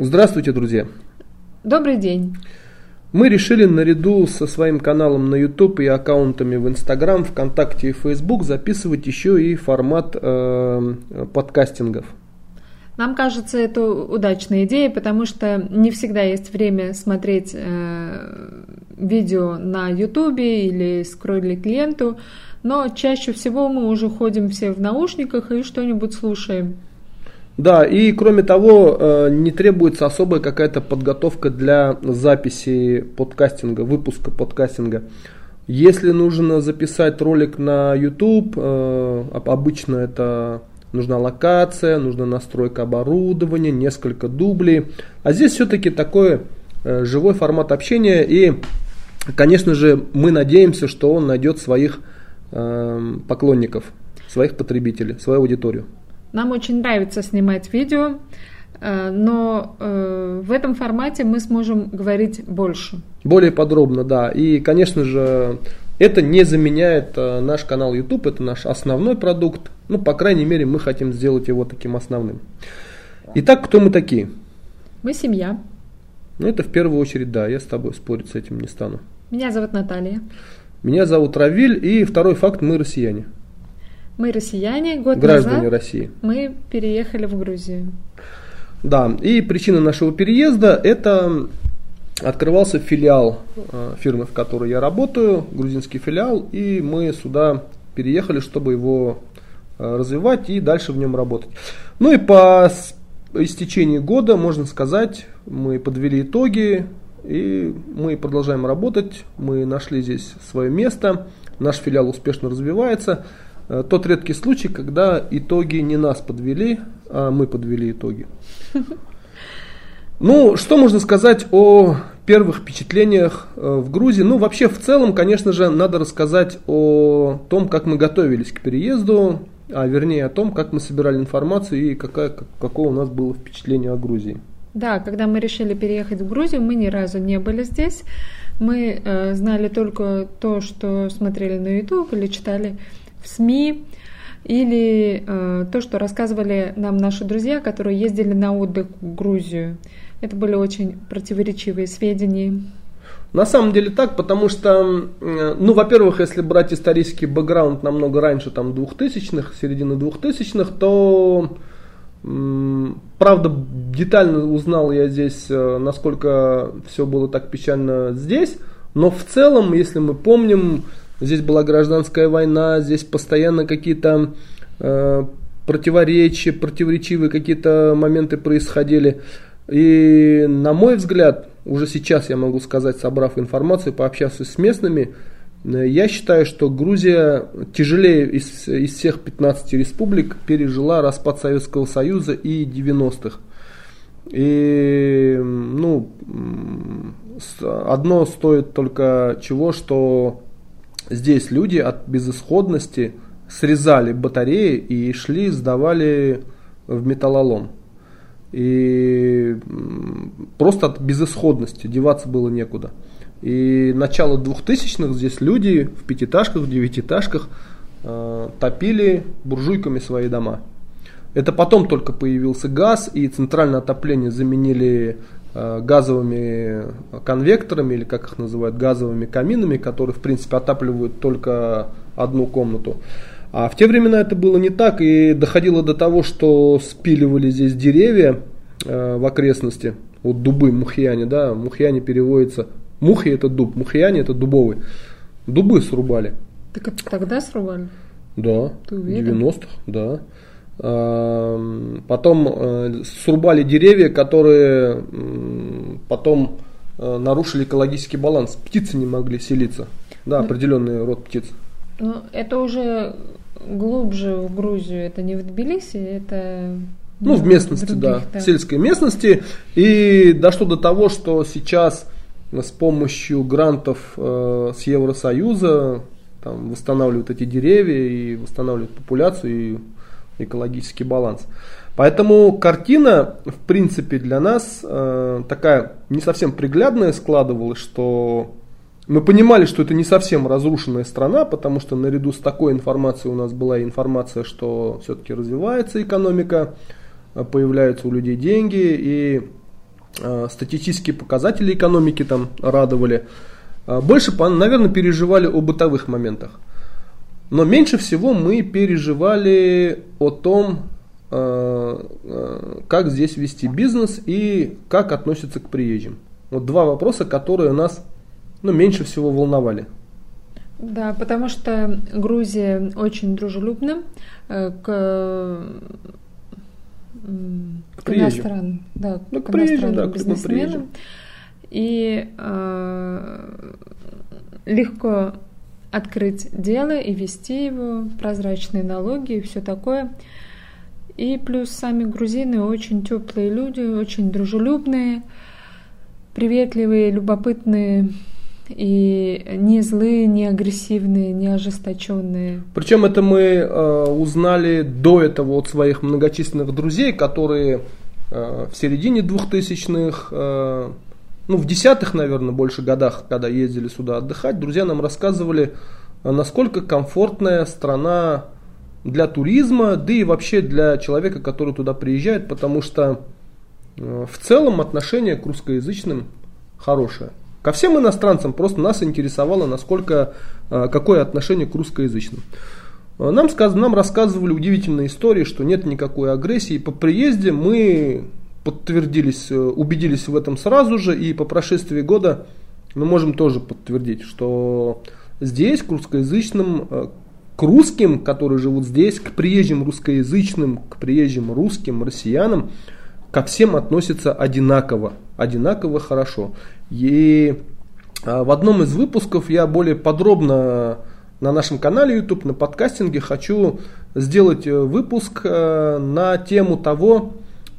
Здравствуйте, друзья! Добрый день! Мы решили наряду со своим каналом на YouTube и аккаунтами в Instagram, ВКонтакте и Facebook записывать еще и формат э, подкастингов. Нам кажется, это удачная идея, потому что не всегда есть время смотреть э, видео на YouTube или скроллить ленту, но чаще всего мы уже ходим все в наушниках и что-нибудь слушаем. Да, и кроме того, э, не требуется особая какая-то подготовка для записи подкастинга, выпуска подкастинга. Если нужно записать ролик на YouTube, э, обычно это нужна локация, нужна настройка оборудования, несколько дублей. А здесь все-таки такой э, живой формат общения и, конечно же, мы надеемся, что он найдет своих поклонников, своих потребителей, свою аудиторию. Нам очень нравится снимать видео, э, но э, в этом формате мы сможем говорить больше. Более подробно, да. И, конечно же, это не заменяет э, наш канал YouTube, это наш основной продукт. Ну, по крайней мере, мы хотим сделать его таким основным. Итак, кто мы такие? Мы семья. Ну, это в первую очередь, да, я с тобой спорить с этим не стану. Меня зовут Наталья. Меня зовут Равиль, и второй факт, мы россияне. Мы россияне, год Граждане назад России. мы переехали в Грузию. Да, и причина нашего переезда это открывался филиал э, фирмы, в которой я работаю, грузинский филиал, и мы сюда переехали, чтобы его э, развивать и дальше в нем работать. Ну и по истечении года, можно сказать, мы подвели итоги, и мы продолжаем работать, мы нашли здесь свое место, наш филиал успешно развивается. Э, тот редкий случай, когда итоги не нас подвели, а мы подвели итоги. Ну, что можно сказать о первых впечатлениях э, в Грузии? Ну, вообще, в целом, конечно же, надо рассказать о том, как мы готовились к переезду, а вернее о том, как мы собирали информацию и какая, какое у нас было впечатление о Грузии. Да, когда мы решили переехать в Грузию, мы ни разу не были здесь. Мы э, знали только то, что смотрели на YouTube или читали в СМИ, или э, то, что рассказывали нам наши друзья, которые ездили на отдых в Грузию. Это были очень противоречивые сведения. На самом деле так, потому что, э, ну, во-первых, если брать исторический бэкграунд намного раньше, там, 2000-х, середины 2000-х, то, правда, детально узнал я здесь, э, насколько все было так печально здесь, но в целом, если мы помним, здесь была гражданская война, здесь постоянно какие-то э, противоречия, противоречивые какие-то моменты происходили. И на мой взгляд, уже сейчас я могу сказать, собрав информацию, пообщаться с местными, э, я считаю, что Грузия тяжелее из, из всех 15 республик пережила распад Советского Союза и 90-х. И ну, одно стоит только чего, что Здесь люди от безысходности срезали батареи и шли, сдавали в металлолом. И просто от безысходности деваться было некуда. И начало двухтысячных здесь люди в пятиэтажках, в девятиэтажках э, топили буржуйками свои дома. Это потом только появился газ, и центральное отопление заменили газовыми конвекторами, или как их называют, газовыми каминами, которые, в принципе, отапливают только одну комнату. А в те времена это было не так, и доходило до того, что спиливали здесь деревья э, в окрестности, вот дубы, мухьяне, да, мухьяне переводится, мухи это дуб, мухьяне это дубовый, дубы срубали. Так это тогда срубали? Да, в 90-х, да. Потом э, срубали деревья, которые потом э, нарушили экологический баланс. Птицы не могли селиться. Да, ну, определенный род птиц. Ну, это уже глубже в Грузию, это не в Тбилиси, это... Ну, в местности, других, да, да, в сельской местности. И дошло до того, что сейчас с помощью грантов э, с Евросоюза там, восстанавливают эти деревья и восстанавливают популяцию, и экологический баланс. Поэтому картина, в принципе, для нас э, такая не совсем приглядная складывалась, что мы понимали, что это не совсем разрушенная страна, потому что наряду с такой информацией у нас была информация, что все-таки развивается экономика, э, появляются у людей деньги, и статистические показатели экономики там радовали. Больше, наверное, переживали о бытовых моментах. Но меньше всего мы переживали о том, как здесь вести бизнес и как относиться к приезжим. Вот два вопроса, которые нас ну, меньше всего волновали. Да, потому что Грузия очень дружелюбна э, к, к, к иностранным, да, ну, к, к иностранным да, бизнесменам. И э, легко открыть дело и вести его, прозрачные налоги и все такое. И плюс сами грузины очень теплые люди, очень дружелюбные, приветливые, любопытные и не злые, не агрессивные, не ожесточенные. Причем это мы э, узнали до этого от своих многочисленных друзей, которые э, в середине двухтысячных, э, ну в десятых, наверное, больше годах, когда ездили сюда отдыхать, друзья нам рассказывали, э, насколько комфортная страна для туризма, да и вообще для человека, который туда приезжает, потому что э, в целом отношение к русскоязычным хорошее. Ко всем иностранцам просто нас интересовало, насколько, а, какое отношение к русскоязычным. Нам, сказ, нам рассказывали удивительные истории, что нет никакой агрессии. По приезде мы подтвердились, э, убедились в этом сразу же, и по прошествии года мы можем тоже подтвердить, что здесь к русскоязычным, э, к русским, которые живут здесь, к приезжим русскоязычным, к приезжим русским, россиянам, ко всем относятся одинаково, одинаково хорошо. И а, в одном из выпусков я более подробно на нашем канале YouTube, на подкастинге хочу сделать э, выпуск на тему того,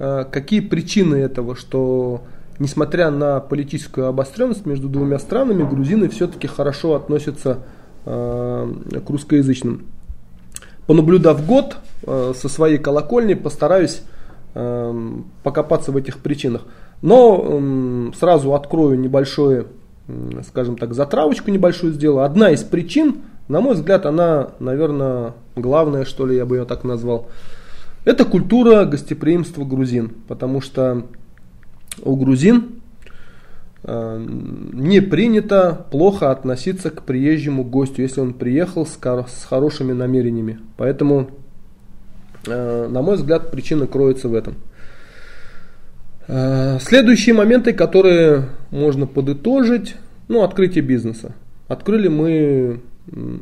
какие причины этого, что несмотря на политическую обостренность между двумя странами, грузины все-таки хорошо относятся к русскоязычным. Понаблюдав год со своей колокольни, постараюсь покопаться в этих причинах. Но сразу открою небольшое, скажем так, затравочку небольшую сделаю. Одна из причин, на мой взгляд, она, наверное, главная, что ли, я бы ее так назвал. Это культура гостеприимства грузин. Потому что у грузин э, не принято плохо относиться к приезжему гостю, если он приехал с, хорошими намерениями. Поэтому, э, на мой взгляд, причина кроется в этом. Э, следующие моменты, которые можно подытожить, ну, открытие бизнеса. Открыли мы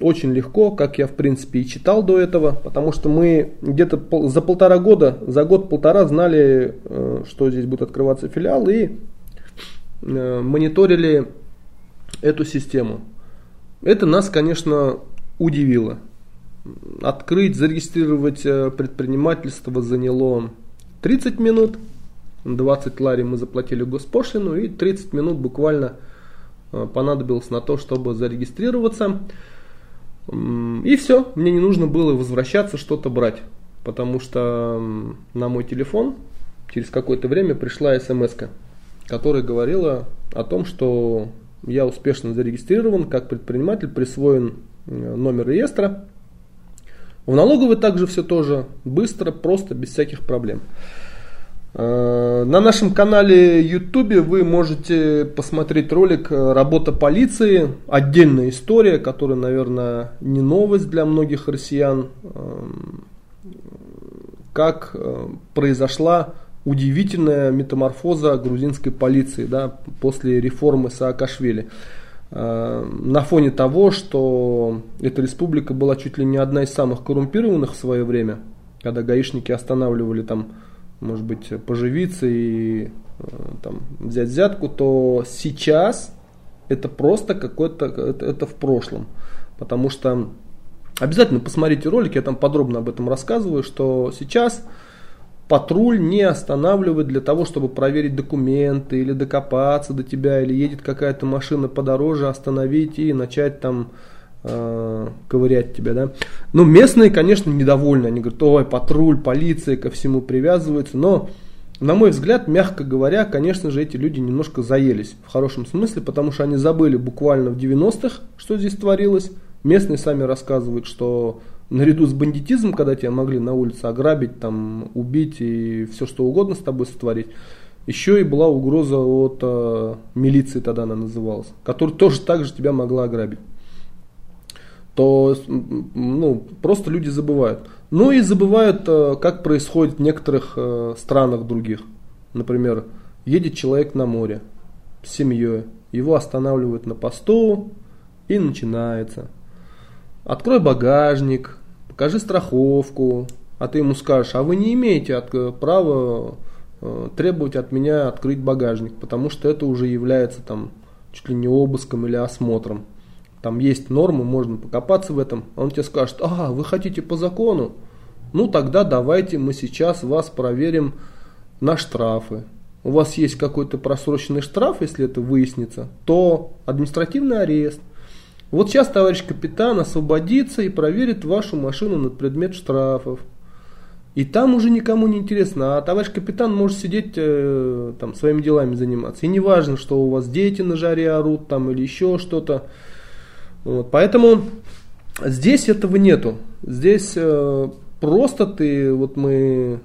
очень легко, как я в принципе и читал до этого, потому что мы где-то за полтора года, за год-полтора знали, э, что здесь будет открываться филиал и э, мониторили эту систему. Это нас, конечно, удивило. Открыть, зарегистрировать предпринимательство заняло 30 минут – 20 лари мы заплатили госпошлину и 30 минут буквально э, понадобилось на то, чтобы зарегистрироваться. И все, мне не нужно было возвращаться, что-то брать, потому что на мой телефон через какое-то время пришла смс, которая говорила о том, что я успешно зарегистрирован как предприниматель, присвоен э, номер реестра. В налоговой также все тоже быстро, просто, без всяких проблем. Э, на нашем канале YouTube вы можете посмотреть ролик э, «Работа полиции». Отдельная история, которая, наверное, не новость для многих россиян. Эм, как э, произошла удивительная метаморфоза грузинской полиции да, после реформы Саакашвили. На фоне того, что эта республика была чуть ли не одна из самых коррумпированных в свое время, когда гаишники останавливали там может быть, поживиться и э, там, взять взятку, то сейчас это просто какой-то, это, это в прошлом. Потому что обязательно посмотрите ролик, я там подробно об этом рассказываю, что сейчас патруль не останавливает для того, чтобы проверить документы или докопаться до тебя, или едет какая-то машина подороже, остановить и начать там э, ковырять тебя, да. Ну, местные, конечно, недовольны. Они говорят, ой, патруль, полиция ко всему привязываются. Но, на мой взгляд, мягко говоря, конечно же, эти люди немножко заелись. В хорошем смысле, потому что они забыли буквально в 90-х, что здесь творилось. Местные сами рассказывают, что наряду с бандитизмом, когда тебя могли на улице ограбить, там, убить и все что угодно с тобой сотворить, еще и была угроза от э, милиции, тогда она называлась, которая тоже так же тебя могла ограбить. То ну, просто люди забывают. Ну и забывают, э, как происходит в некоторых э, странах других. Например, едет человек на море с семьей, его останавливают на посту и начинается. Открой багажник, покажи страховку, а ты ему скажешь, а вы не имеете от, э, права требовать от меня открыть багажник, потому что это уже является там чуть ли не обыском или осмотром. Там есть нормы, можно покопаться в этом. Он тебе скажет, а, вы хотите по закону? Ну тогда давайте мы сейчас вас проверим на штрафы. У вас есть какой-то просроченный штраф, если это выяснится, то административный арест. Вот сейчас товарищ капитан освободится и проверит вашу машину на предмет штрафов. И там уже никому не интересно, а товарищ капитан может сидеть э, там своими делами заниматься. И не важно, что у вас дети на жаре орут там или еще что-то. Вот, поэтому здесь этого нету. Здесь э, просто ты, вот мы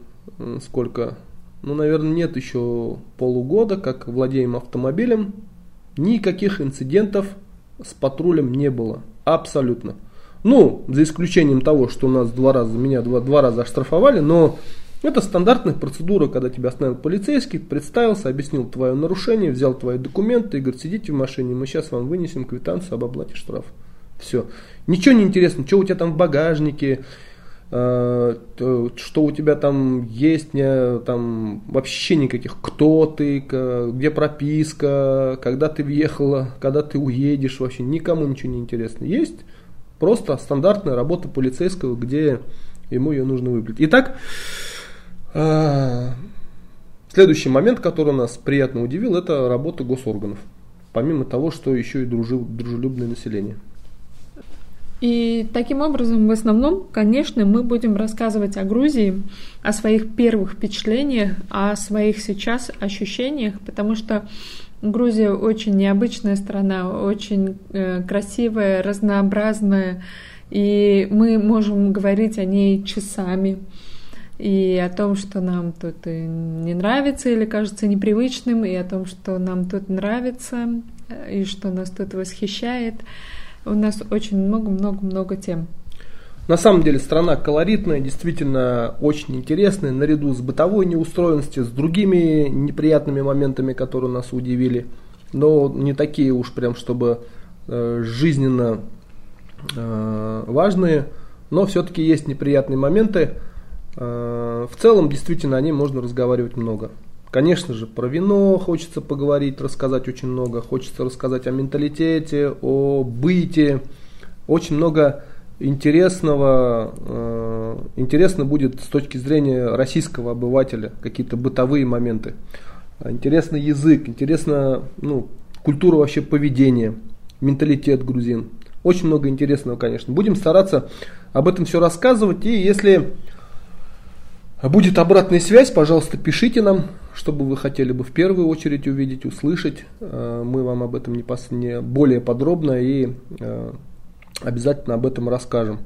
сколько, ну, наверное, нет еще полугода, как владеем автомобилем, никаких инцидентов с патрулем не было. Абсолютно. Ну, за исключением того, что у нас два раза, меня два, два раза оштрафовали, но это стандартная процедура, когда тебя остановил полицейский, представился, объяснил твое нарушение, взял твои документы и говорит, сидите в машине, мы сейчас вам вынесем квитанцию об оплате штрафа. Все. Ничего не интересно, что у тебя там в багажнике, э, что у тебя там есть, не, там вообще никаких, кто ты, где прописка, когда ты въехала, когда ты уедешь, вообще никому ничего не интересно. Есть Просто стандартная работа полицейского, где ему ее нужно выполнить. Итак, следующий момент, который нас приятно удивил, это работа госорганов. Помимо того, что еще и дружелюбное население. И таким образом, в основном, конечно, мы будем рассказывать о Грузии, о своих первых впечатлениях, о своих сейчас ощущениях, потому что Грузия очень необычная страна, очень э, красивая, разнообразная, и мы можем говорить о ней часами и о том, что нам тут не нравится или кажется непривычным, и о том, что нам тут нравится, и что нас тут восхищает. У нас очень много-много-много тем. На самом деле страна колоритная, действительно очень интересная, наряду с бытовой неустроенностью, с другими неприятными моментами, которые нас удивили, но не такие уж прям, чтобы э, жизненно э, важные, но все-таки есть неприятные моменты. Э, в целом, действительно, о ней можно разговаривать много. Конечно же, про вино хочется поговорить, рассказать очень много, хочется рассказать о менталитете, о быте, очень много интересного, э, интересно будет с точки зрения российского обывателя какие-то бытовые моменты. Интересный язык, интересно ну, культура вообще поведения, менталитет грузин. Очень много интересного, конечно. Будем стараться об этом все рассказывать. И если будет обратная связь, пожалуйста, пишите нам, чтобы вы хотели бы в первую очередь увидеть, услышать. Э, мы вам об этом не, пос... более подробно и э, обязательно об этом расскажем.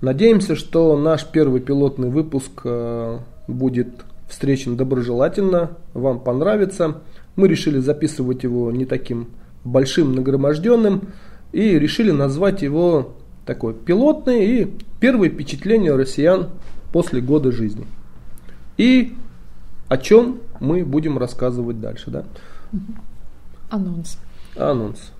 Надеемся, что наш первый пилотный выпуск э, будет встречен доброжелательно, вам понравится. Мы решили записывать его не таким большим, нагроможденным и решили назвать его такой пилотный и первые впечатления россиян после года жизни. И о чем мы будем рассказывать дальше, да? Анонс. Анонс.